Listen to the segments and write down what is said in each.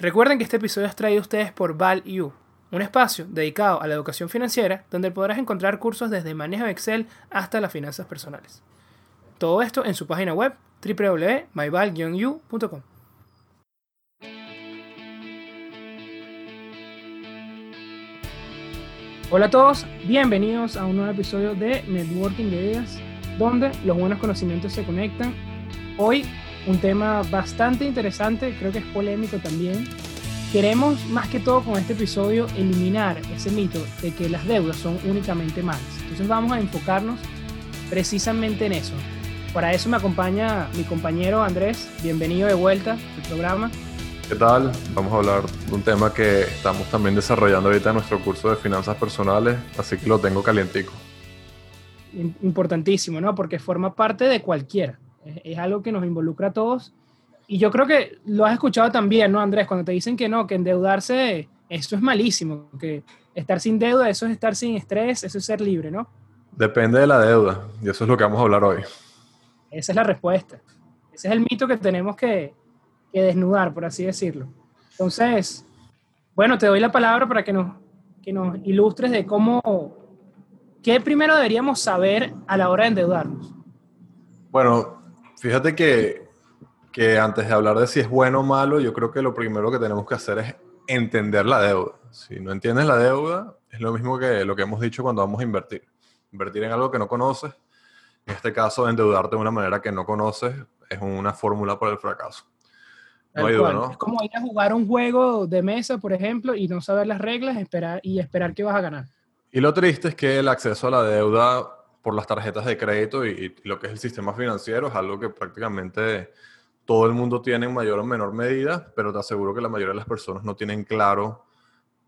Recuerden que este episodio es traído a ustedes por ValU, un espacio dedicado a la educación financiera donde podrás encontrar cursos desde manejo de Excel hasta las finanzas personales. Todo esto en su página web www.myval-u.com. Hola a todos, bienvenidos a un nuevo episodio de Networking de Ideas, donde los buenos conocimientos se conectan. Hoy un tema bastante interesante, creo que es polémico también. Queremos más que todo con este episodio eliminar ese mito de que las deudas son únicamente malas. Entonces vamos a enfocarnos precisamente en eso. Para eso me acompaña mi compañero Andrés. Bienvenido de vuelta al programa. ¿Qué tal? Vamos a hablar de un tema que estamos también desarrollando ahorita en nuestro curso de finanzas personales, así que lo tengo calientico. Importantísimo, ¿no? Porque forma parte de cualquiera. Es, algo que nos involucra a todos. Y yo creo que lo has escuchado también, ¿no, Andrés? Cuando te dicen que no, que endeudarse, eso es malísimo, que estar sin deuda, eso es estar sin estrés, eso es ser libre, ¿no? Depende de la deuda, y eso es lo que vamos a hablar hoy. Esa es la respuesta. Ese es el mito que tenemos que, que desnudar, por así decirlo. Entonces, bueno, te doy la palabra para que nos, que nos ilustres de cómo, qué primero deberíamos saber a la hora de endeudarnos. Bueno, fíjate que, que antes de hablar de si es bueno o malo, yo creo que lo primero que tenemos que hacer es entender la deuda. Si no entiendes la deuda, es lo mismo que lo que hemos dicho cuando vamos a invertir. Invertir en algo que no conoces, en este caso endeudarte de una manera que no conoces, es una fórmula para el fracaso. Es como ir a jugar un juego de mesa, por ejemplo, y no saber las reglas esperar, y esperar que vas a ganar. Y lo triste es que el acceso a la deuda por las tarjetas de crédito y, lo que es el sistema financiero es algo que prácticamente todo el mundo tiene en mayor o menor medida, pero te aseguro que la mayoría de las personas no tienen claro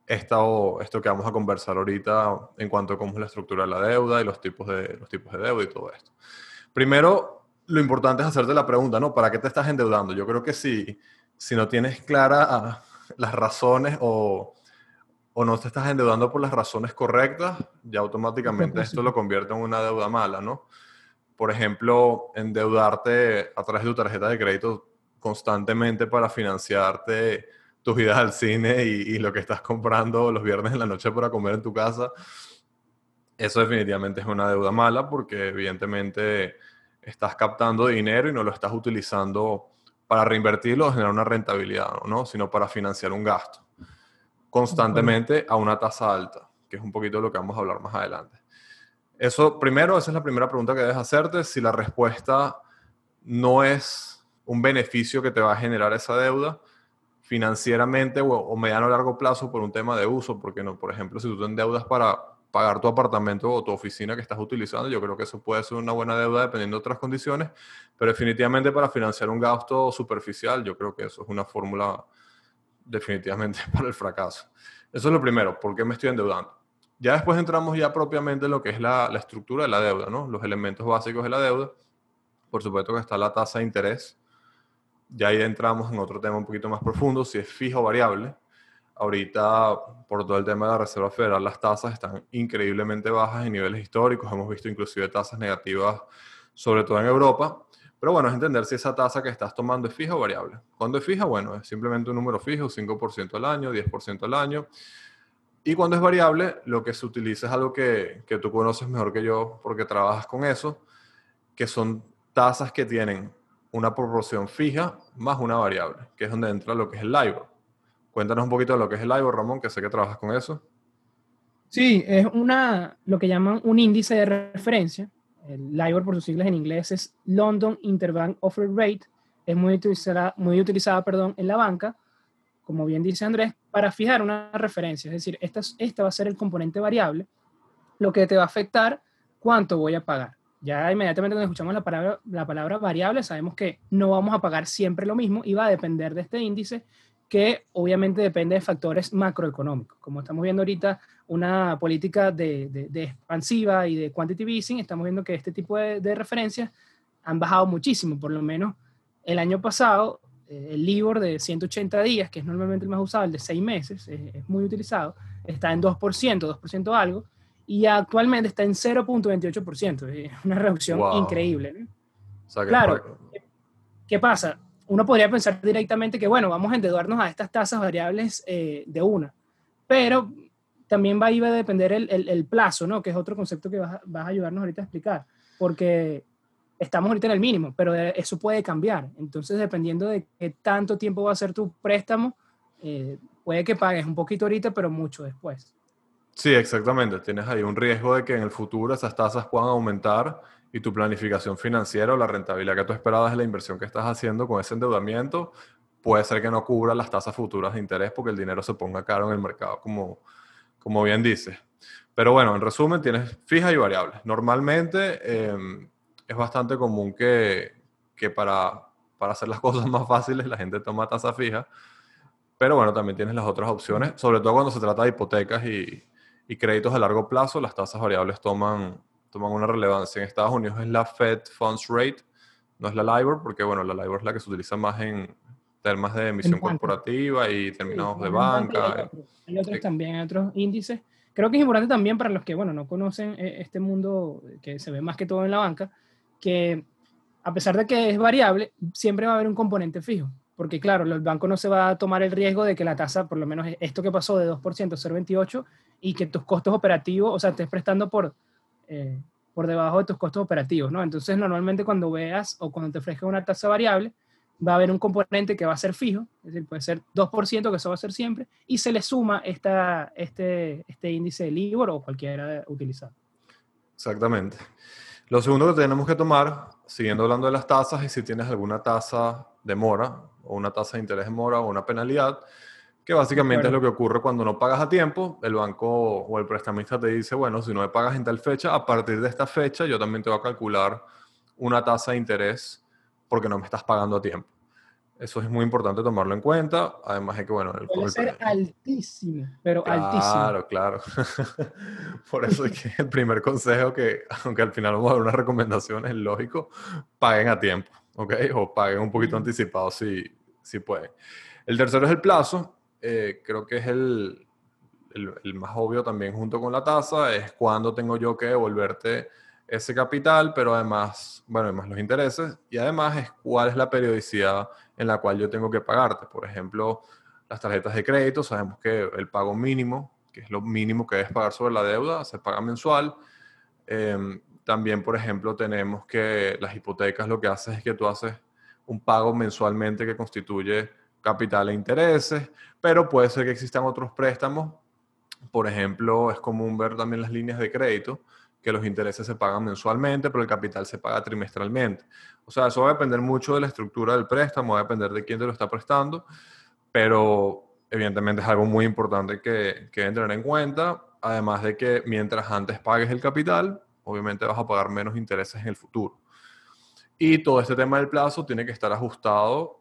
esto, esto que vamos a conversar ahorita en cuanto a cómo es la estructura de la deuda y los tipos de, los tipos de deuda y todo esto. Primero, lo importante es hacerte la pregunta, ¿no? ¿Para qué te estás endeudando? Yo creo que si, si no tienes claras las razones o, o, no te estás endeudando por las razones correctas, ya automáticamente esto lo convierte en una deuda mala, ¿no? Por ejemplo, endeudarte a través de tu tarjeta de crédito constantemente para financiarte tus idas al cine y, y lo que estás comprando los viernes en la noche para comer en tu casa, eso definitivamente es una deuda mala porque evidentemente estás captando dinero y no lo estás utilizando para reinvertirlo o generar una rentabilidad, ¿no? sino para financiar un gasto constantemente a una tasa alta, que es un poquito lo que vamos a hablar más adelante. Eso, primero, esa es la primera pregunta que debes hacerte. Si la respuesta no es un beneficio que te va a generar esa deuda financieramente o, o mediano o largo plazo por un tema de uso, porque no, por ejemplo, si tú te endeudas para pagar tu apartamento o tu oficina que estás utilizando. Yo creo que eso puede ser una buena deuda dependiendo de otras condiciones, pero definitivamente para financiar un gasto superficial, yo creo que eso es una fórmula definitivamente para el fracaso. Eso es lo primero, ¿por qué me estoy endeudando? Ya después entramos ya propiamente en lo que es la, la estructura de la deuda, ¿no? Los elementos básicos de la deuda. Por supuesto que está la tasa de interés. Ya ahí entramos en otro tema un poquito más profundo, si es fijo o variable Ahorita, por todo el tema de la Reserva Federal, las tasas están increíblemente bajas en niveles históricos. Hemos visto inclusive tasas negativas, sobre todo en Europa. Pero bueno, es entender si esa tasa que estás tomando es fija o variable. Cuando es fija, bueno, es simplemente un número fijo, 5% al año, 10% al año. Y cuando es variable, lo que se utiliza es algo que, que tú conoces mejor que yo porque trabajas con eso, que son tasas que tienen una proporción fija más una variable, que es donde entra lo que es el LIBOR. Cuéntanos un poquito de lo que es el LIBOR, Ramón, que sé que trabajas con eso. Sí, es una, lo que llaman un índice de referencia. El LIBOR, por sus siglas en inglés, es London Interbank Offer Rate. Es muy utilizada, muy utilizada perdón, en la banca, como bien dice Andrés, para fijar una referencia. Es decir, esta, esta va a ser el componente variable, lo que te va a afectar cuánto voy a pagar. Ya inmediatamente cuando escuchamos la palabra, la palabra variable, sabemos que no vamos a pagar siempre lo mismo y va a depender de este índice que obviamente depende de factores macroeconómicos. Como estamos viendo ahorita una política de, de, expansiva y de quantitative easing, estamos viendo que este tipo de, de, referencias han bajado muchísimo, por lo menos el año pasado, eh, el LIBOR de 180 días, que es normalmente el más usado, el de 6 meses, es, muy utilizado, está en 2%, 2% algo, y actualmente está en 0.28%, es una reducción increíble. claro, ¿qué pasa? uno podría pensar directamente que, bueno, vamos a endeudarnos a estas tasas variables eh, de una, pero también va, a depender el, el, plazo, ¿no? Que es otro concepto que vas, vas, a ayudarnos ahorita a explicar, porque estamos ahorita en el mínimo, pero eso puede cambiar. Entonces, dependiendo de qué tanto tiempo va a ser tu préstamo, eh, puede que pagues un poquito ahorita, pero mucho después. Sí, exactamente. Tienes ahí un riesgo de que en el futuro esas tasas puedan aumentar y tu planificación financiera o la rentabilidad que tú esperabas de la inversión que estás haciendo con ese endeudamiento puede ser que no cubra las tasas futuras de interés porque el dinero se ponga caro en el mercado, como, como bien dices. Pero bueno, en resumen, tienes fija y variable. Normalmente em, es bastante común que, que para, para hacer las cosas más fáciles la gente toma tasa fija, pero bueno, también tienes las otras opciones, sobre todo cuando se trata de hipotecas y, y créditos a largo plazo, las tasas variables toman, toman una relevancia. En Estados Unidos es la Fed Funds Rate, no es la LIBOR, porque bueno, la LIBOR es la que se utiliza más en temas de emisión corporativa y terminados de banca. Hay otros, también, hay otros índices. Creo que es importante también para los que, bueno, no conocen eh, este mundo que se ve más que todo en la banca, que a pesar de que es variable, siempre va a haber un componente fijo. Porque claro, el banco no se va a tomar el riesgo de que la tasa, por lo menos esto que pasó de 2% a 0,28, y que tus costos operativos, o sea, estés prestando por, eh, por debajo de tus costos operativos, ¿no? Entonces, normalmente cuando veas o cuando te ofrezcan una tasa variable, va a haber un componente que va a ser fijo, es decir, puede ser 2%, que eso va a ser siempre, y se le suma esta, este, este índice de LIBOR o cualquiera utilizado. Exactamente. Lo segundo que tenemos que tomar, siguiendo hablando de las tasas, es si tienes alguna tasa de mora o una tasa de interés de mora o una penalidad, que básicamente es lo que ocurre cuando no pagas a tiempo, el banco o el prestamista te dice, bueno, si no me pagas en tal fecha, a partir de esta fecha yo también te voy a calcular una tasa de interés porque no me estás pagando a tiempo. Eso es muy importante tomarlo en cuenta, además de que, bueno... El, Puede ser altísimo, pero altísimo. Claro, claro. Por eso es que el primer consejo que, aunque al final vamos a dar unas recomendaciones, es lógico, paguen a tiempo, ¿ok? O paguen un poquito anticipado si, si pueden. El tercero es el plazo. Eh, creo que es el, el, más obvio también junto con la tasa, es cuándo tengo yo que devolverte ese capital, pero además, bueno, además los intereses, y además es cuál es la periodicidad en la cual yo tengo que pagarte. Por ejemplo, las tarjetas de crédito, sabemos que el pago mínimo, que es lo mínimo que debes pagar sobre la deuda, se paga mensual. Em, también, por ejemplo, tenemos que las hipotecas lo que haces es que tú haces un pago mensualmente que constituye capital e intereses, pero puede ser que existan otros préstamos. Por ejemplo, es común ver también las líneas de crédito, que los intereses se pagan mensualmente, pero el capital se paga trimestralmente. O sea, eso va a depender mucho de la estructura del préstamo, va a depender de quién te lo está prestando, pero evidentemente es algo muy importante que, que deben tener en cuenta, además de que mientras antes pagues el capital, obviamente vas a pagar menos intereses en el futuro. Y todo este tema del plazo tiene que estar ajustado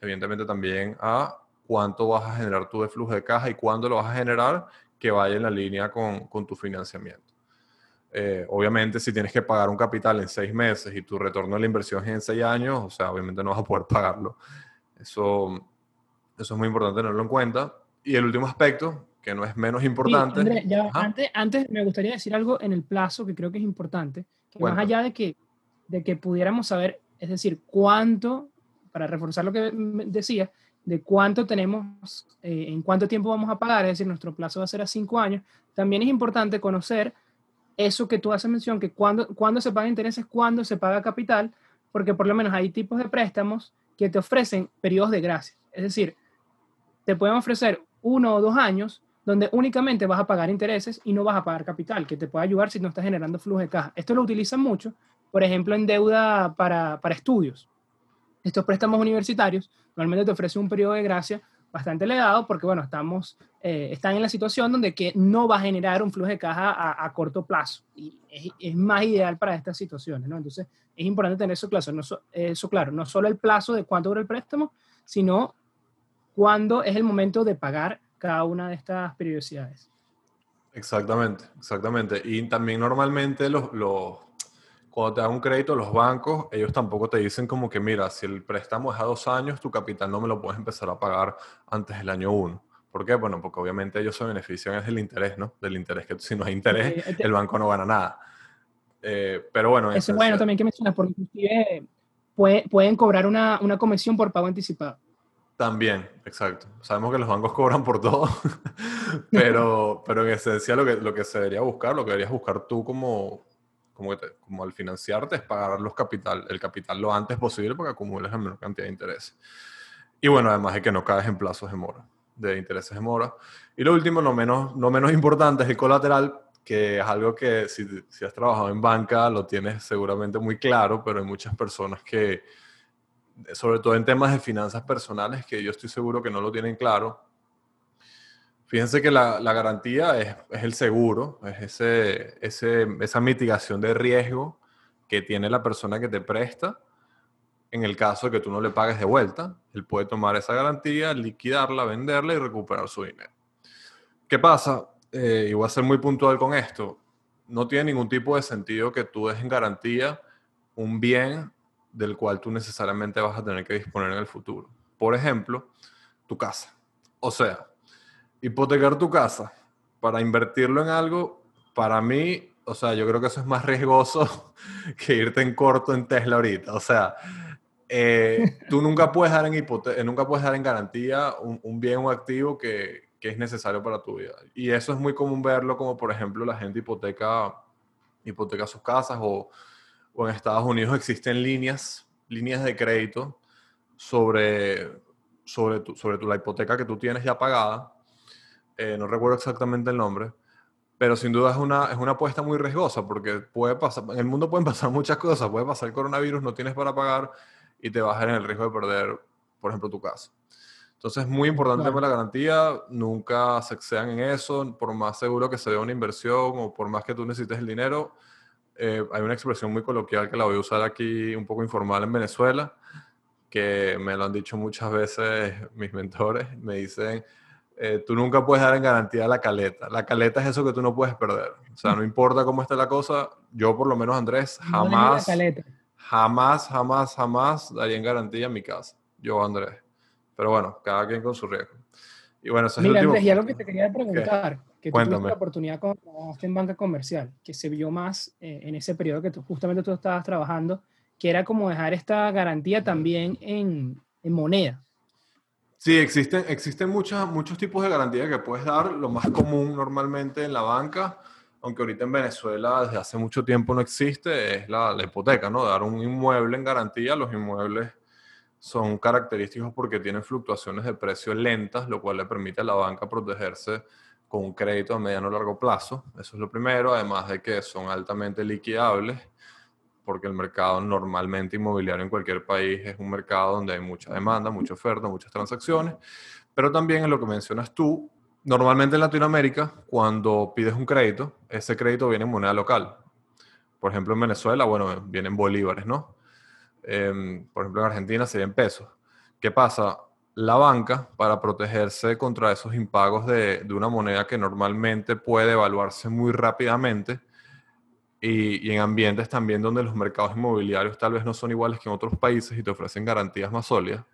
evidentemente también a cuánto vas a generar tú de flujo de caja y cuándo lo vas a generar que vaya en la línea con, con tu financiamiento. Eh, obviamente, si tienes que pagar un capital en seis meses y tu retorno de la inversión es en seis años, o sea, obviamente no vas a poder pagarlo. Eso, eso es muy importante tenerlo en cuenta. Y el último aspecto, que no es menos importante. antes, antes me gustaría decir algo en el plazo que creo que es importante, que más allá de que, de que pudiéramos saber, es decir, cuánto para reforzar lo que decía, de cuánto tenemos, eh, en cuánto tiempo vamos a pagar, es decir, nuestro plazo va a ser a cinco años, también es importante conocer eso que tú haces mención, que cuando, cuando se paga intereses, cuándo se paga capital, porque por lo menos hay tipos de préstamos que te ofrecen periodos de gracia. Es decir, te pueden ofrecer uno o dos años donde únicamente vas a pagar intereses y no vas a pagar capital, que te puede ayudar si no estás generando flujo de caja. Esto lo utilizan mucho, por ejemplo, en deuda para, para estudios estos préstamos universitarios normalmente te ofrecen un periodo de gracia bastante elevado porque, bueno, estamos, eh, están en la situación donde que no va a generar un flujo de caja a, corto plazo y es, más ideal para estas situaciones, ¿no? Entonces, es importante tener eso claro, no, eso claro, no solo el plazo de cuánto dura el préstamo, sino cuándo es el momento de pagar cada una de estas periodicidades. Exactamente, exactamente. Y también normalmente los cuando te dan un crédito los bancos, ellos tampoco te dicen como que, mira, si el préstamo es a dos años, tu capital no me lo puedes empezar a pagar antes del año uno. ¿Por qué? Bueno, porque obviamente ellos se benefician es del interés, ¿no? Del interés, que si no hay interés, el banco no gana nada. Eh, pero bueno. Eso es bueno también que mencionas, porque pueden cobrar una, una comisión por pago anticipado. También, exacto. Sabemos que los bancos cobran por todo, pero, pero en esencia lo que, lo que se debería buscar, lo que deberías buscar tú como, como, como al financiarte es pagar los capital, el capital lo antes posible para que acumules la menor cantidad de interés. Y bueno, además de que no caes en plazos de mora, de intereses de mora. Y lo último, no menos, no menos importante, es el colateral, que es algo que si, si has trabajado en banca lo tienes seguramente muy claro, pero hay muchas personas que sobre todo en temas de finanzas personales, que yo estoy seguro que no lo tienen claro. Fíjense que la, garantía es, el seguro, es ese, ese, esa mitigación de riesgo que tiene la persona que te presta en el caso de que tú no le pagues de vuelta. Él puede tomar esa garantía, liquidarla, venderla y recuperar su dinero. ¿Qué pasa? Eh, y voy a ser muy puntual con esto. No tiene ningún tipo de sentido que tú des en garantía un bien del cual tú necesariamente vas a tener que disponer en el futuro. Por ejemplo, tu casa. O sea, hipotecar tu casa para invertirlo en algo, para mí, o sea, yo creo que eso es más riesgoso que irte en corto en Tesla ahorita. O sea, eh, tú nunca puedes dar en, hipote nunca puedes dar en garantía un, bien o activo que, que, es necesario para tu vida. Y eso es muy común verlo como, por ejemplo, la gente hipoteca, hipoteca sus casas o o en Estados Unidos existen líneas, líneas de crédito sobre, sobre, tu, sobre tu, la hipoteca que tú tienes ya pagada. Eh, no recuerdo exactamente el nombre, pero sin duda es una, es una apuesta muy riesgosa porque puede pasar, en el mundo pueden pasar muchas cosas, puede pasar el coronavirus, no tienes para pagar y te vas en el riesgo de perder, por ejemplo, tu casa. Entonces es muy importante para la garantía, nunca se excedan en eso, por más seguro que se vea una inversión o por más que tú necesites el dinero, eh, hay una expresión muy coloquial que la voy a usar aquí un poco informal en Venezuela, que me lo han dicho muchas veces mis mentores, me dicen, eh, tú nunca puedes dar en garantía la caleta. La caleta es eso que tú no puedes perder. O sea, no importa cómo esté la cosa, yo por lo menos Andrés, jamás, jamás, jamás, jamás daría en garantía mi casa. Yo Andrés. Pero bueno, cada quien con su riesgo. Y bueno, eso es Mira, Andrés, y algo que te quería preguntar que Cuéntame. tuviste la oportunidad cuando trabajaste en banca comercial, que se vio más eh, en ese periodo que tú, justamente tú estabas trabajando, que era como dejar esta garantía también en, en moneda. Sí, existen, existen muchas, muchos tipos de garantías que puedes dar. Lo más común normalmente en la banca, aunque ahorita en Venezuela desde hace mucho tiempo no existe, es la, hipoteca, ¿no? Dar un inmueble en garantía. Los inmuebles son característicos porque tienen fluctuaciones de precio lentas, lo cual le permite a la banca protegerse con un crédito a mediano o largo plazo. Eso es lo primero, además de que son altamente liquidables, porque el mercado normalmente inmobiliario en cualquier país es un mercado donde hay mucha demanda, mucha oferta, muchas transacciones. Pero también en lo que mencionas tú, normalmente en Latinoamérica, cuando pides un crédito, ese crédito viene en moneda local. Por ejemplo, en Venezuela, bueno, vienen bolívares, ¿no? Em, por ejemplo, en Argentina serían pesos. ¿Qué pasa? la banca para protegerse contra esos impagos de, una moneda que normalmente puede evaluarse muy rápidamente y, en ambientes también donde los mercados inmobiliarios tal vez no son iguales que en otros países y te ofrecen garantías más sólidas,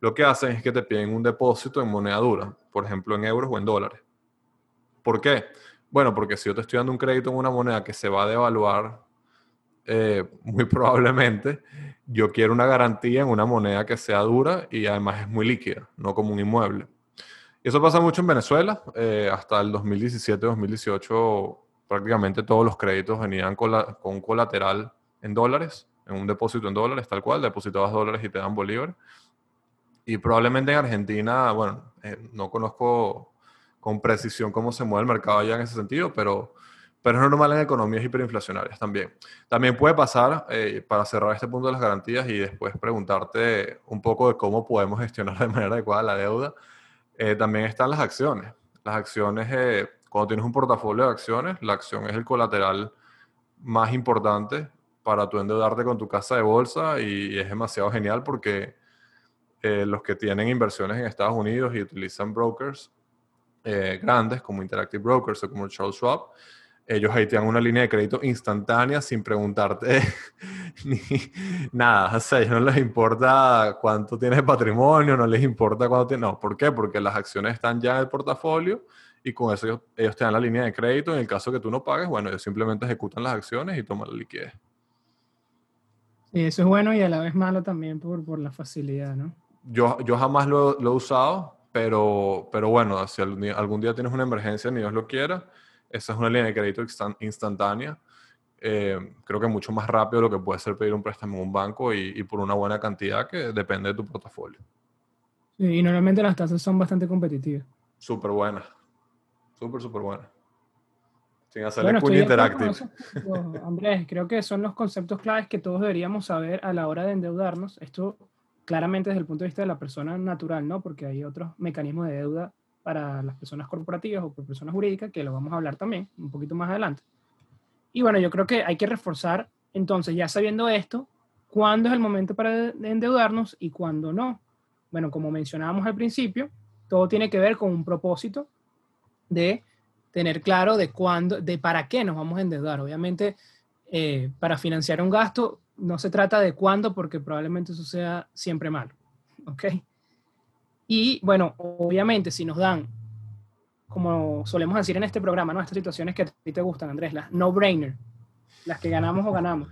lo que hacen es que te piden un depósito en moneda dura, por ejemplo en euros o en dólares. ¿Por qué? Bueno, porque si yo te estoy dando un crédito en una moneda que se va a devaluar eh, muy probablemente, yo quiero una garantía en una moneda que sea dura y además es muy líquida, no como un inmueble. Eso pasa mucho en Venezuela. Eh, hasta el 2017-2018 prácticamente todos los créditos venían con, un colateral en dólares, en un depósito en dólares, tal cual, depositabas dólares y te dan bolívar. Y probablemente en Argentina, bueno, eh, no conozco con precisión cómo se mueve el mercado allá en ese sentido, pero pero es normal en economías hiperinflacionarias también. También puede pasar, eh, para cerrar este punto de las garantías y después preguntarte un poco de cómo podemos gestionar de manera adecuada la deuda, eh, también están las acciones. Las acciones, cuando tienes un portafolio de acciones, la acción es el colateral más importante para tu endeudarte con tu casa de bolsa y es demasiado genial porque los que tienen inversiones en Estados Unidos y utilizan brokers grandes como Interactive Brokers o como Charles Schwab, ellos ahí te dan una línea de crédito instantánea sin preguntarte ni nada. O sea, no les importa cuánto tienes de patrimonio, no les importa cuánto tienes. No, ¿por qué? Porque las acciones están ya en el portafolio y con eso ellos, te dan la línea de crédito. En el caso que tú no pagues, bueno, ellos simplemente ejecutan las acciones y toman la liquidez. eso es bueno y a la vez malo también por, por la facilidad, ¿no? Yo, yo jamás lo, lo he usado, pero, pero bueno, si algún día tienes una emergencia, ni Dios lo quiera, esa es una línea de crédito instantánea. Eh, creo que mucho más rápido lo que puede ser pedir un préstamo en un banco y, y, por una buena cantidad que depende de tu portafolio. y normalmente las tasas son bastante competitivas. Súper buenas. Súper, súper buenas. Sin hacerle bueno, puño interactive. Andrés, creo que son los conceptos claves que todos deberíamos saber a la hora de endeudarnos. Esto claramente desde el punto de vista de la persona natural, ¿no? Porque hay otros mecanismos de deuda para las personas corporativas o por personas jurídicas que lo vamos a hablar también un poquito más adelante. Y bueno, yo creo que hay que reforzar, entonces, ya sabiendo esto, cuándo es el momento para endeudarnos y cuándo no. Bueno, como mencionábamos al principio, todo tiene que ver con un propósito de tener claro de cuándo, de para qué nos vamos a endeudar. Obviamente, eh, para financiar un gasto no se trata de cuándo, porque probablemente eso sea siempre malo. ¿Ok? Y bueno, obviamente, si nos dan, como solemos decir en este programa, ¿no? Estas situaciones que a ti te gustan, Andrés, las no-brainer, las que ganamos o ganamos.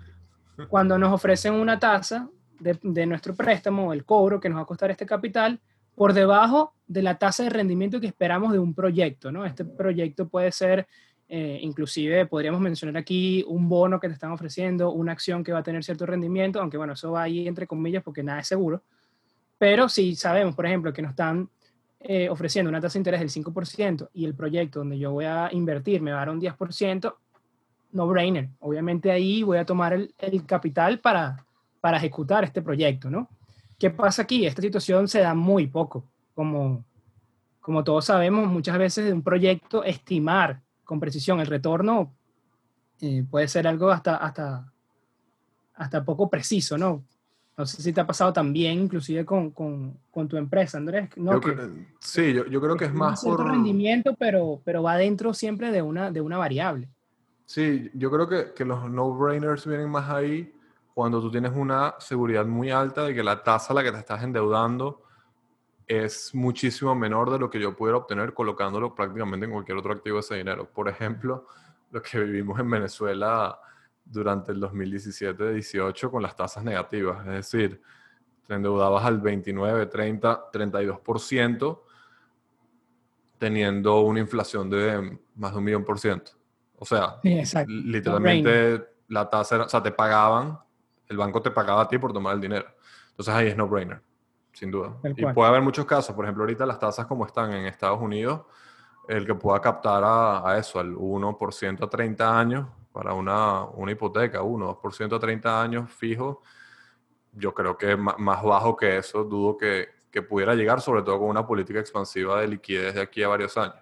Cuando nos ofrecen una tasa de, de nuestro préstamo, el cobro que nos va a costar este capital, por debajo de la tasa de rendimiento que esperamos de un proyecto, ¿no? Este proyecto puede ser, eh, inclusive podríamos mencionar aquí un bono que te están ofreciendo, una acción que va a tener cierto rendimiento, aunque bueno, eso va ahí entre comillas porque nada es seguro. Pero si sabemos, por ejemplo, que nos están eh, ofreciendo una tasa de interés del 5% y el proyecto donde yo voy a invertir me va a dar un 10%, no brainer. Obviamente ahí voy a tomar el, el capital para, para ejecutar este proyecto, ¿no? ¿Qué pasa aquí? Esta situación se da muy poco. Como, como todos sabemos, muchas veces de un proyecto estimar con precisión el retorno eh, puede ser algo hasta, hasta, hasta poco preciso, ¿no? No sé si te ha pasado también, inclusive con, con, con tu empresa, Andrés. ¿no? sí, yo, yo, creo que es más por... rendimiento, pero, pero va dentro siempre de una, de una variable. Sí, yo creo que, que los no-brainers vienen más ahí cuando tú tienes una seguridad muy alta de que la tasa a la que te estás endeudando es muchísimo menor de lo que yo pudiera obtener colocándolo prácticamente en cualquier otro activo de ese dinero. Por ejemplo, lo que vivimos en Venezuela durante el 2017-18 con las tasas negativas, es decir, te endeudabas al 29, 30, 32% teniendo una inflación de más de un millón por ciento. O sea, literalmente la tasa era, o sea, te pagaban el banco te pagaba a ti por tomar el dinero. Entonces ahí es no-brainer, sin duda. Y puede haber muchos casos, por ejemplo, ahorita las tasas como están en Estados Unidos, el que pueda captar a, eso, al 1% a 30 años para una, una hipoteca, 1, 2% a 30 años fijo, yo creo que más bajo que eso, dudo que, que pudiera llegar, sobre todo con una política expansiva de liquidez de aquí a varios años.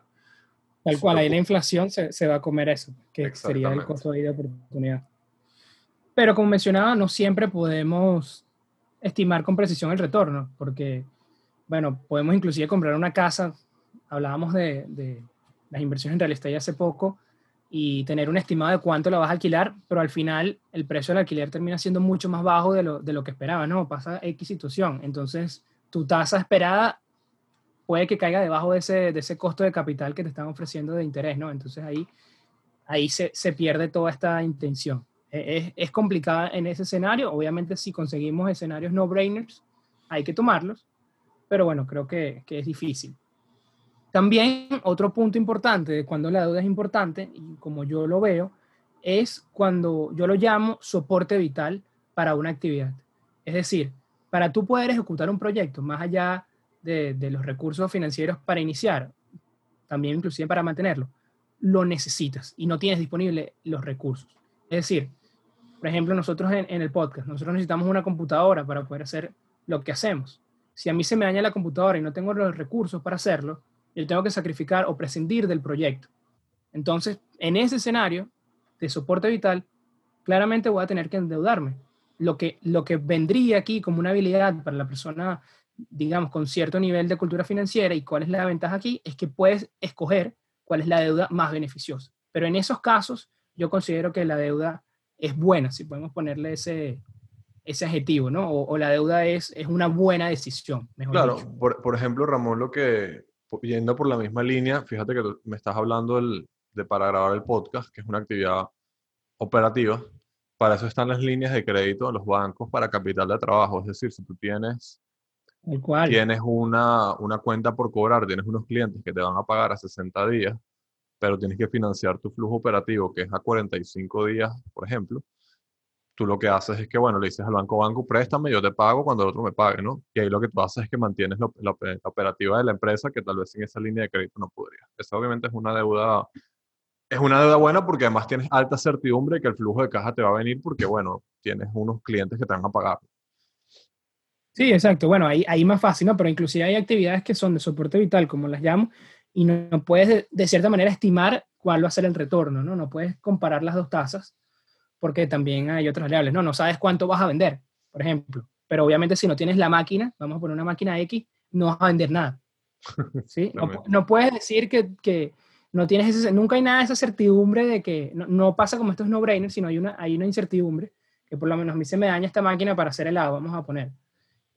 Tal cual, ahí la inflación se, se va a comer eso, que sería el costo de oportunidad. Pero como mencionaba, no siempre podemos estimar con precisión el retorno, porque, bueno, podemos inclusive comprar una casa, hablábamos de, de las inversiones en real estate hace poco, y tener un estimado de cuánto la vas a alquilar, pero al final el precio del alquiler termina siendo mucho más bajo de lo, de lo que esperaba, ¿no? Pasa X situación. Entonces, tu tasa esperada puede que caiga debajo de ese, de ese costo de capital que te están ofreciendo de interés, ¿no? Entonces ahí, ahí se, se pierde toda esta intención. Es, es, complicada en ese escenario. Obviamente, si conseguimos escenarios no-brainers, hay que tomarlos, pero bueno, creo que, que, es difícil. También otro punto importante de cuando la deuda es importante, y como yo lo veo, es cuando yo lo llamo soporte vital para una actividad. Es decir, para tú poder ejecutar un proyecto más allá de, de los recursos financieros para iniciar, también inclusive para mantenerlo, lo necesitas y no tienes disponible los recursos. Es decir, por ejemplo, nosotros en, el podcast, nosotros necesitamos una computadora para poder hacer lo que hacemos. Si a mí se me daña la computadora y no tengo los recursos para hacerlo, yo tengo que sacrificar o prescindir del proyecto. Entonces, en ese escenario de soporte vital, claramente voy a tener que endeudarme. Lo que, lo que vendría aquí como una habilidad para la persona, digamos, con cierto nivel de cultura financiera y cuál es la ventaja aquí, es que puedes escoger cuál es la deuda más beneficiosa. Pero en esos casos, yo considero que la deuda es buena, si podemos ponerle ese, ese adjetivo, ¿no? O, la deuda es, es una buena decisión. Mejor claro, por, por, ejemplo, Ramón, lo que, yendo por la misma línea, fíjate que me estás hablando de para grabar el podcast, que es una actividad operativa. para eso están las líneas de crédito de los bancos para capital de trabajo. Es decir, si tú tienes, cual. tienes una, una cuenta por cobrar, tienes unos clientes que te van a pagar a 60 días, pero tienes que financiar tu flujo operativo, que es a 45 días, por ejemplo, tú lo que haces es que, bueno, le dices al banco, banco, préstame, yo te pago cuando el otro me pague, ¿no? Y ahí lo que tú haces es que mantienes la, operativa de la empresa que tal vez sin esa línea de crédito no podría. Esa obviamente es una deuda, es una deuda buena porque además tienes alta certidumbre que el flujo de caja te va a venir porque, bueno, tienes unos clientes que te van a pagar. Sí, exacto. Bueno, ahí, ahí más fácil, ¿no? Pero inclusive hay actividades que son de soporte vital, como las llamo, y no, puedes de, cierta manera estimar cuál va a ser el retorno, ¿no? No puedes comparar las dos tasas porque también hay otras variables. No, no sabes cuánto vas a vender, por ejemplo. Pero obviamente si no tienes la máquina, vamos a poner una máquina X, no vas a vender nada. ¿sí? no, puedes decir que, que, no tienes ese, nunca hay nada de esa certidumbre de que no, pasa como estos no-brainers, sino hay una, hay una incertidumbre que por lo menos a mí se me daña esta máquina para hacer helado, vamos a poner.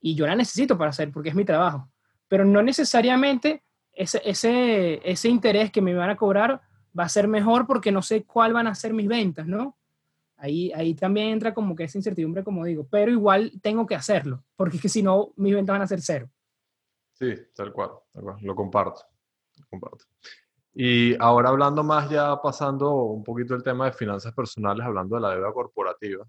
Y yo la necesito para hacer porque es mi trabajo. Pero no necesariamente ese, ese, ese interés que me van a cobrar va a ser mejor porque no sé cuál van a ser mis ventas, ¿no? Ahí, ahí también entra como que esa incertidumbre, como digo, pero igual tengo que hacerlo, porque es que si no, mis ventas van a ser cero. Sí, tal cual, lo comparto, comparto. Y ahora hablando más ya pasando un poquito el tema de finanzas personales, hablando de la deuda corporativa,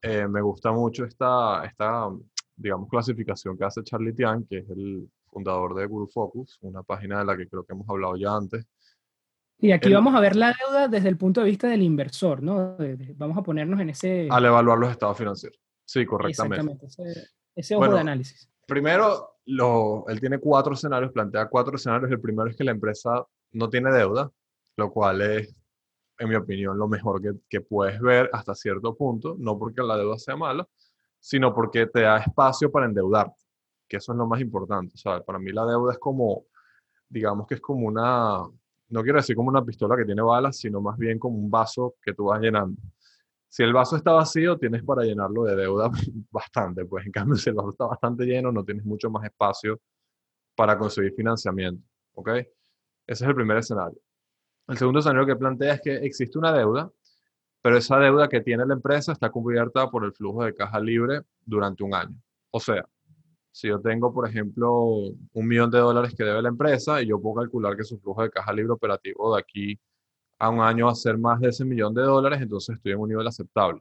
eh, me gusta mucho esta, esta, digamos, clasificación que hace Charlie Tian, que es el fundador de Guru Focus, una página de la que creo que hemos hablado ya antes. Y aquí vamos a ver la deuda desde el punto de vista del inversor, ¿no? vamos a ponernos en ese... Al evaluar los estados financieros. Sí, correctamente. Exactamente, ese, ojo de análisis. Primero, lo, él tiene cuatro escenarios, plantea cuatro escenarios. El primero es que la empresa no tiene deuda, lo cual es, en mi opinión, lo mejor que, que puedes ver hasta cierto punto, no porque la deuda sea mala, sino porque te da espacio para endeudarte que eso es lo más importante. O para mí la deuda es como, digamos que es como una, no quiero decir como una pistola que tiene balas, sino más bien como un vaso que tú vas llenando. Si el vaso está vacío, tienes para llenarlo de deuda bastante, pues en cambio si el vaso está bastante lleno, no tienes mucho más espacio para conseguir financiamiento, ¿ok? Ese es el primer escenario. El segundo escenario que plantea es que existe una deuda, pero esa deuda que tiene la empresa está cubierta por el flujo de caja libre durante un año. O sea, si yo tengo, por ejemplo, un millón de dólares que debe la empresa y yo puedo calcular que su flujo de caja libre operativo de aquí a un año va a ser más de ese millón de dólares, entonces estoy en un nivel aceptable.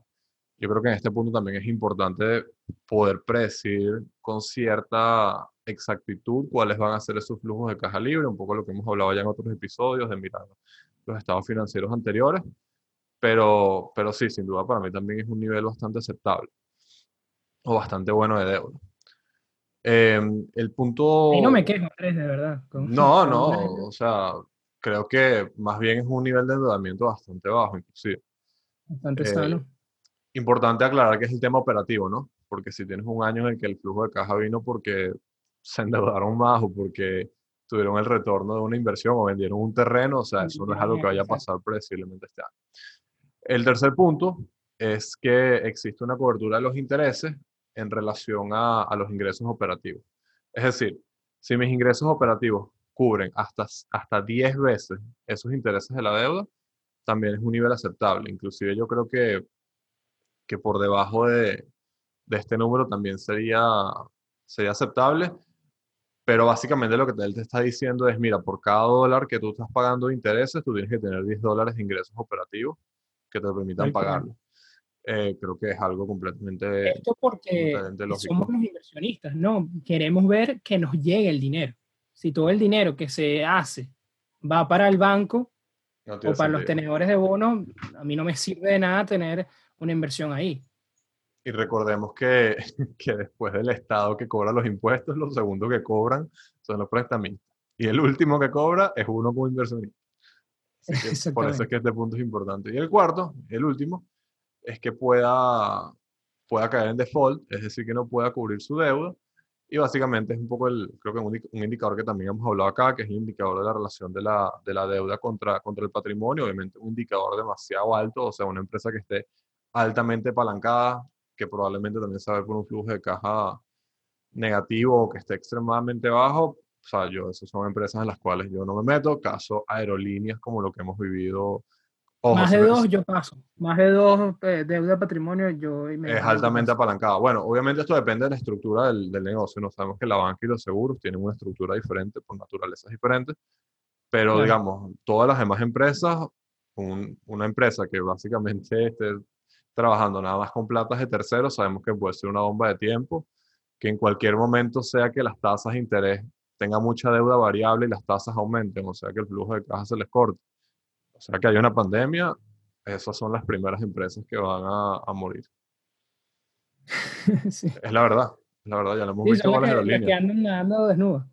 Yo creo que en este punto también es importante poder predecir con cierta exactitud cuáles van a ser esos flujos de caja libre, un poco lo que hemos hablado ya en otros episodios de mirar los estados financieros anteriores, pero, pero sí, sin duda para mí también es un nivel bastante aceptable o bastante bueno de deuda. Em, el punto... Y no me quejo, Andrés, de verdad. no, no, o sea, creo que más bien es un nivel de endeudamiento bastante bajo, inclusive. Bastante eh. Importante aclarar que es el tema operativo, ¿no? Porque si tienes un año en el que el flujo de caja vino porque se endeudaron más o porque tuvieron el retorno de una inversión o vendieron un terreno, o sea, eso no es algo que vaya a pasar predeciblemente este año. El tercer punto es que existe una cobertura de los intereses en relación a, los ingresos operativos. Es decir, si mis ingresos operativos cubren hasta, hasta 10 veces esos intereses de la deuda, también es un nivel aceptable. Inclusive yo creo que, que por debajo de, este número también sería, sería aceptable, pero básicamente lo que él te está diciendo es, mira, por cada dólar que tú estás pagando de intereses, tú tienes que tener 10 dólares de ingresos operativos que te permitan pagarlo. Eh, creo que es algo completamente. Esto porque somos los inversionistas, ¿no? Queremos ver que nos llegue el dinero. Si todo el dinero que se hace va para el banco o para los tenedores de bonos, a mí no me sirve de nada tener una inversión ahí. Y recordemos que, que después del Estado que cobra los impuestos, los segundos que cobran son los prestamistas. Y el último que cobra es uno como inversionista. por eso es que este punto es importante. Y el cuarto, el último, es que pueda, pueda caer en default, es decir, que no pueda cubrir su deuda. Y básicamente es un poco el, creo que un, indicador que también hemos hablado acá, que es el indicador de la relación de la, de la deuda contra, contra el patrimonio. Obviamente un indicador demasiado alto, o sea, una empresa que esté altamente apalancada, que probablemente también sabe por un flujo de caja negativo o que esté extremadamente bajo. O sea, yo, esas son empresas en las cuales yo no me meto. Caso aerolíneas como lo que hemos vivido más de dos yo paso. Más de dos eh, deuda patrimonio yo... es altamente apalancado. Bueno, obviamente esto depende de la estructura del, del, negocio. No sabemos que la banca y los seguros tienen una estructura diferente por naturalezas diferentes. Pero digamos, todas las demás empresas, una empresa que básicamente esté trabajando nada más con platas de terceros, sabemos que puede ser una bomba de tiempo, que en cualquier momento sea que las tasas de interés tengan mucha deuda variable y las tasas aumenten, o sea que el flujo de caja se les corte. O sea que hay una pandemia, esas son las primeras empresas que van a, morir. Es la verdad, es la verdad, ya lo hemos visto con las aerolíneas. Que andan nadando.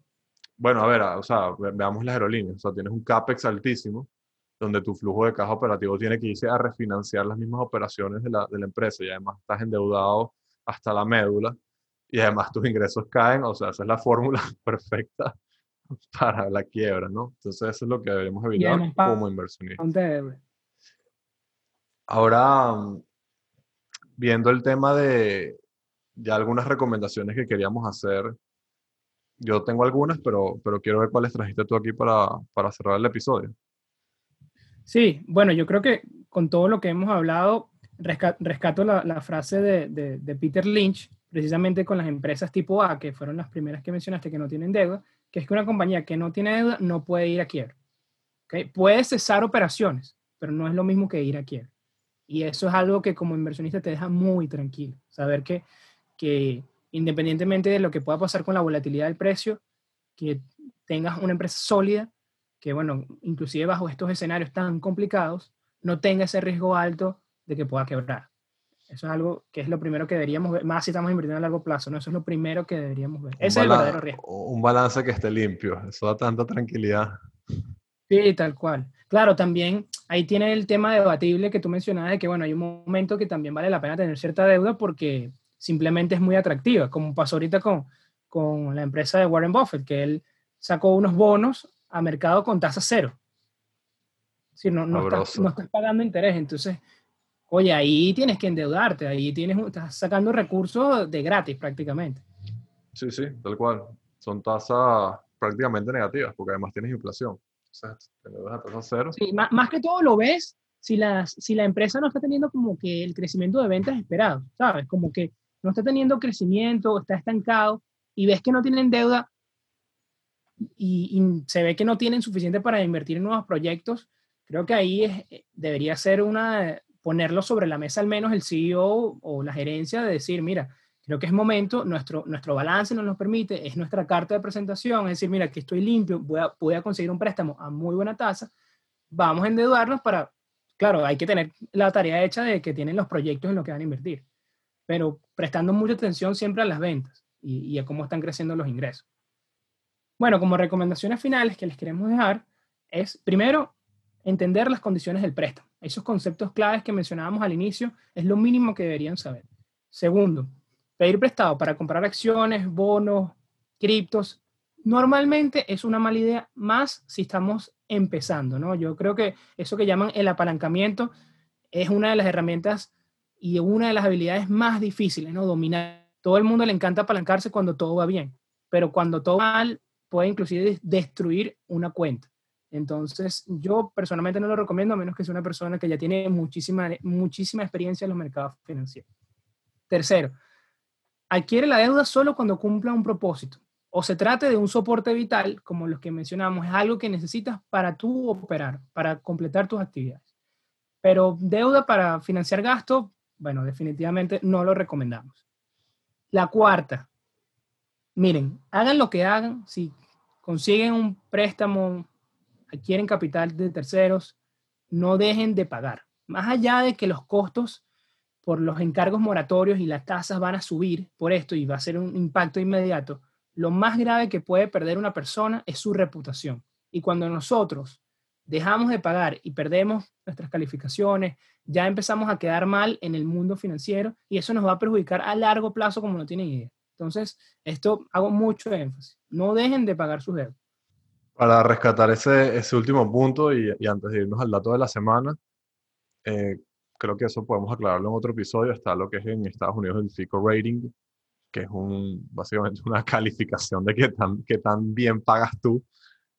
Bueno, a ver, o sea, veamos las aerolíneas. O sea, tienes un CAPEX altísimo, donde tu flujo de caja operativo tiene que irse a refinanciar las mismas operaciones de la, de la empresa y además estás endeudado hasta la médula y además tus ingresos caen. O sea, esa es la fórmula perfecta para la quiebra, ¿no? Entonces, eso es lo que debemos evitar como inversionistas. Ahora, viendo el tema de ya algunas recomendaciones que queríamos hacer yo tengo algunas, pero, pero quiero ver cuáles trajiste tú aquí para, para cerrar el episodio. Sí, bueno, yo creo que con todo lo que hemos hablado, rescato la, la frase de, de, de, Peter Lynch, precisamente con las empresas tipo A, que fueron las primeras que mencionaste que no tienen deuda, que es que una compañía que no tiene deuda no puede ir a quiebra. ¿okay? Puede cesar operaciones, pero no es lo mismo que ir a quiebra. Y eso es algo que como inversionista te deja muy tranquilo, saber que, que independientemente de lo que pueda pasar con la volatilidad del precio, que tengas una empresa sólida, que bueno, inclusive bajo estos escenarios tan complicados, no tenga ese riesgo alto de que pueda quebrar. Eso es algo que es lo primero que deberíamos ver, más si estamos invirtiendo a largo plazo, ¿no? Eso es lo primero que deberíamos ver. Ese es el verdadero riesgo. Un balance que esté limpio, eso da tanta tranquilidad. Sí, tal cual. Claro, también ahí tiene el tema debatible que tú mencionabas de que, bueno, hay un momento que también vale la pena tener cierta deuda porque simplemente es muy atractiva, como pasó ahorita con, con la empresa de Warren Buffett, que él sacó unos bonos a mercado con tasa cero. Si no, no, estás, no estás pagando interés, entonces, oye, ahí tienes que endeudarte, ahí tienes, estás sacando recursos de gratis prácticamente. Sí, sí, tal cual. Son tasas prácticamente negativas, porque además tienes inflación. O sea, te a tasa cero. Sí, más, más, que todo lo ves si, las, si la empresa no está teniendo como que el crecimiento de ventas esperado, ¿sabes? Como que no está teniendo crecimiento, está estancado y ves que no tienen deuda y, se ve que no tienen suficiente para invertir en nuevos proyectos, creo que ahí es, debería ser una, ponerlo sobre la mesa al menos el CEO o la gerencia de decir, mira, creo que es momento, nuestro, nuestro balance nos lo permite, es nuestra carta de presentación, es decir, mira, que estoy limpio, voy a, conseguir un préstamo a muy buena tasa, vamos a endeudarnos para, claro, hay que tener la tarea hecha de que tienen los proyectos en los que van a invertir pero prestando mucha atención siempre a las ventas y, a cómo están creciendo los ingresos. Bueno, como recomendaciones finales que les queremos dejar es, primero, entender las condiciones del préstamo. Esos conceptos claves que mencionábamos al inicio es lo mínimo que deberían saber. Segundo, pedir prestado para comprar acciones, bonos, criptos, normalmente es una mala idea más si estamos empezando, ¿no? Yo creo que eso que llaman el apalancamiento es una de las herramientas y una de las habilidades más difíciles, ¿no? Dominar. Todo el mundo le encanta apalancarse cuando todo va bien, pero cuando todo va mal puede inclusive destruir una cuenta. Entonces, yo personalmente no lo recomiendo a menos que sea una persona que ya tiene muchísima, muchísima experiencia en los mercados financieros. Tercero, adquiere la deuda solo cuando cumpla un propósito o se trate de un soporte vital, como los que mencionamos, es algo que necesitas para tú operar, para completar tus actividades. Pero deuda para financiar gastos, bueno, definitivamente no lo recomendamos. La cuarta, miren, hagan lo que hagan, si consiguen un préstamo, adquieren capital de terceros, no dejen de pagar. Más allá de que los costos por los encargos moratorios y las tasas van a subir por esto y va a ser un impacto inmediato, lo más grave que puede perder una persona es su reputación. Y cuando nosotros dejamos de pagar y perdemos nuestras calificaciones, ya empezamos a quedar mal en el mundo financiero y eso nos va a perjudicar a largo plazo como no tienen idea. Entonces, esto hago mucho énfasis. No dejen de pagar sus deudas. Para rescatar ese, ese último punto y, y, antes de irnos al dato de la semana, eh, creo que eso podemos aclararlo en otro episodio. Está lo que es en Estados Unidos el FICO rating, que es un, básicamente una calificación de qué tan, qué tan bien pagas tú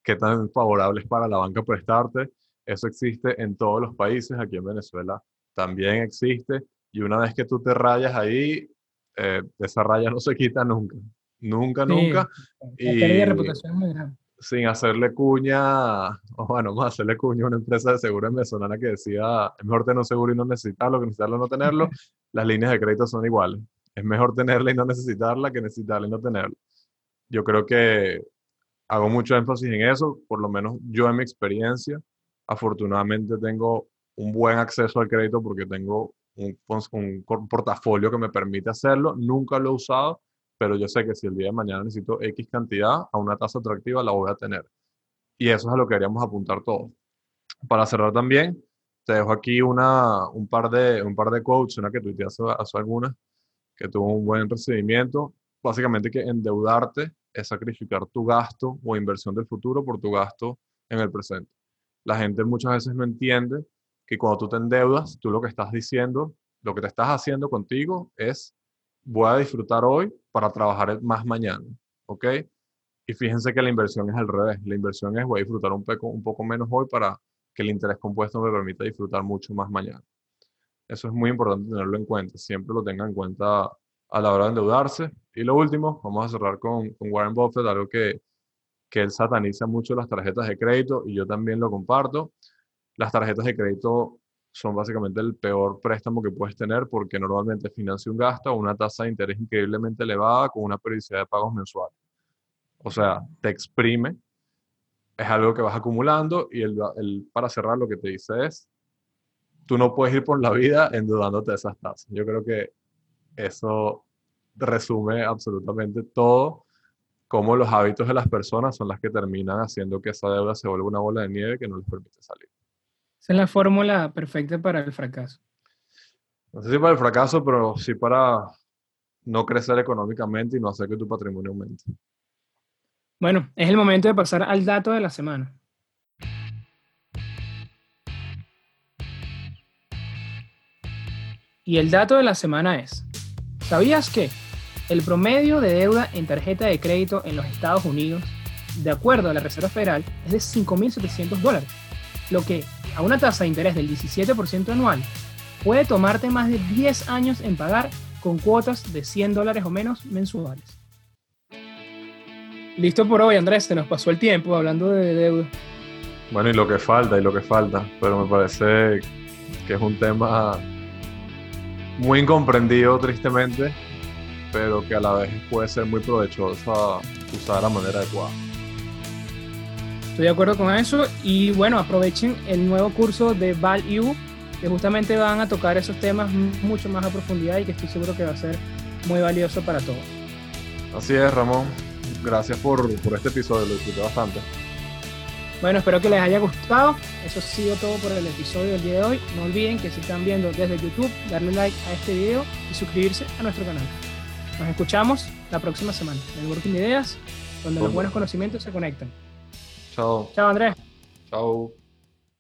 qué tan favorable es para la banca prestarte. Eso existe en todos los países, aquí en Venezuela también existe, y una vez que tú te rayas ahí, eh, esa raya no se quita nunca, nunca, nunca. y de reputación muy grande. Sin hacerle cuña, o bueno, a hacerle cuña a una empresa de seguro en venezolana que decía, es mejor tener un seguro y no necesitarlo que necesitarlo y no tenerlo, las líneas de crédito son iguales. Es mejor tenerla y no necesitarla que necesitarla y no tenerla. Yo creo que hago mucho énfasis en eso, por lo menos yo en mi experiencia, afortunadamente tengo un buen acceso al crédito porque tengo un, un portafolio que me permite hacerlo. Nunca lo he usado, pero yo sé que si el día de mañana necesito X cantidad a una tasa atractiva, la voy a tener. Y eso es a lo que queríamos apuntar todos. Para cerrar también, te dejo aquí una, un, par de, un par de quotes, una que tuiteé hace, hace algunas, que tuvo un buen recibimiento. Básicamente que endeudarte es sacrificar tu gasto o inversión del futuro por tu gasto en el presente. La gente muchas veces no entiende que cuando tú te endeudas, tú lo que estás diciendo, lo que te estás haciendo contigo es, voy a disfrutar hoy para trabajar más mañana, ¿ok? Y fíjense que la inversión es al revés. La inversión es, voy a disfrutar un poco, un poco menos hoy para que el interés compuesto me permita disfrutar mucho más mañana. Eso es muy importante tenerlo en cuenta. Siempre lo tengan en cuenta a la hora de endeudarse. Y lo último, vamos a cerrar con, con Warren Buffett, algo que, que él sataniza mucho las tarjetas de crédito y yo también lo comparto. Las tarjetas de crédito son básicamente el peor préstamo que puedes tener porque normalmente financia un gasto a una tasa de interés increíblemente elevada con una periodicidad de pagos mensual. O sea, te exprime, es algo que vas acumulando y el, el, para cerrar lo que te dice es, tú no puedes ir por la vida endeudándote de esas tasas. Yo creo que eso resume absolutamente todo, cómo los hábitos de las personas son las que terminan haciendo que esa deuda se vuelva una bola de nieve que no les permite salir. Esa es la fórmula perfecta para el fracaso. No sé si para el fracaso, pero sí para no crecer económicamente y no hacer que tu patrimonio aumente. Bueno, es el momento de pasar al dato de la semana. Y el dato de la semana es, ¿sabías que el promedio de deuda en tarjeta de crédito en los Estados Unidos, de acuerdo a la Reserva Federal, es de 5.700 dólares? Lo que, a una tasa de interés del 17% anual, puede tomarte más de 10 años en pagar con cuotas de 100 dólares o menos mensuales. Listo por hoy, Andrés, se nos pasó el tiempo hablando de deuda. Bueno, y lo que falta, y lo que falta, pero me parece que es un tema muy incomprendido, tristemente, pero que a la vez puede ser muy provechoso usar de la manera adecuada. Estoy de acuerdo con eso y bueno, aprovechen el nuevo curso de Value que justamente van a tocar esos temas mucho más a profundidad y que estoy seguro que va a ser muy valioso para todos. Así es, Ramón. Gracias por, por este episodio, lo disfruté bastante. Bueno, espero que les haya gustado. Eso ha sido todo por el episodio del día de hoy. No olviden que si están viendo desde YouTube, darle like a este video y suscribirse a nuestro canal. Nos escuchamos la próxima semana en el Working Ideas, donde los buenos conocimientos se conectan. Ciao. Ciao Andrea. Ciao.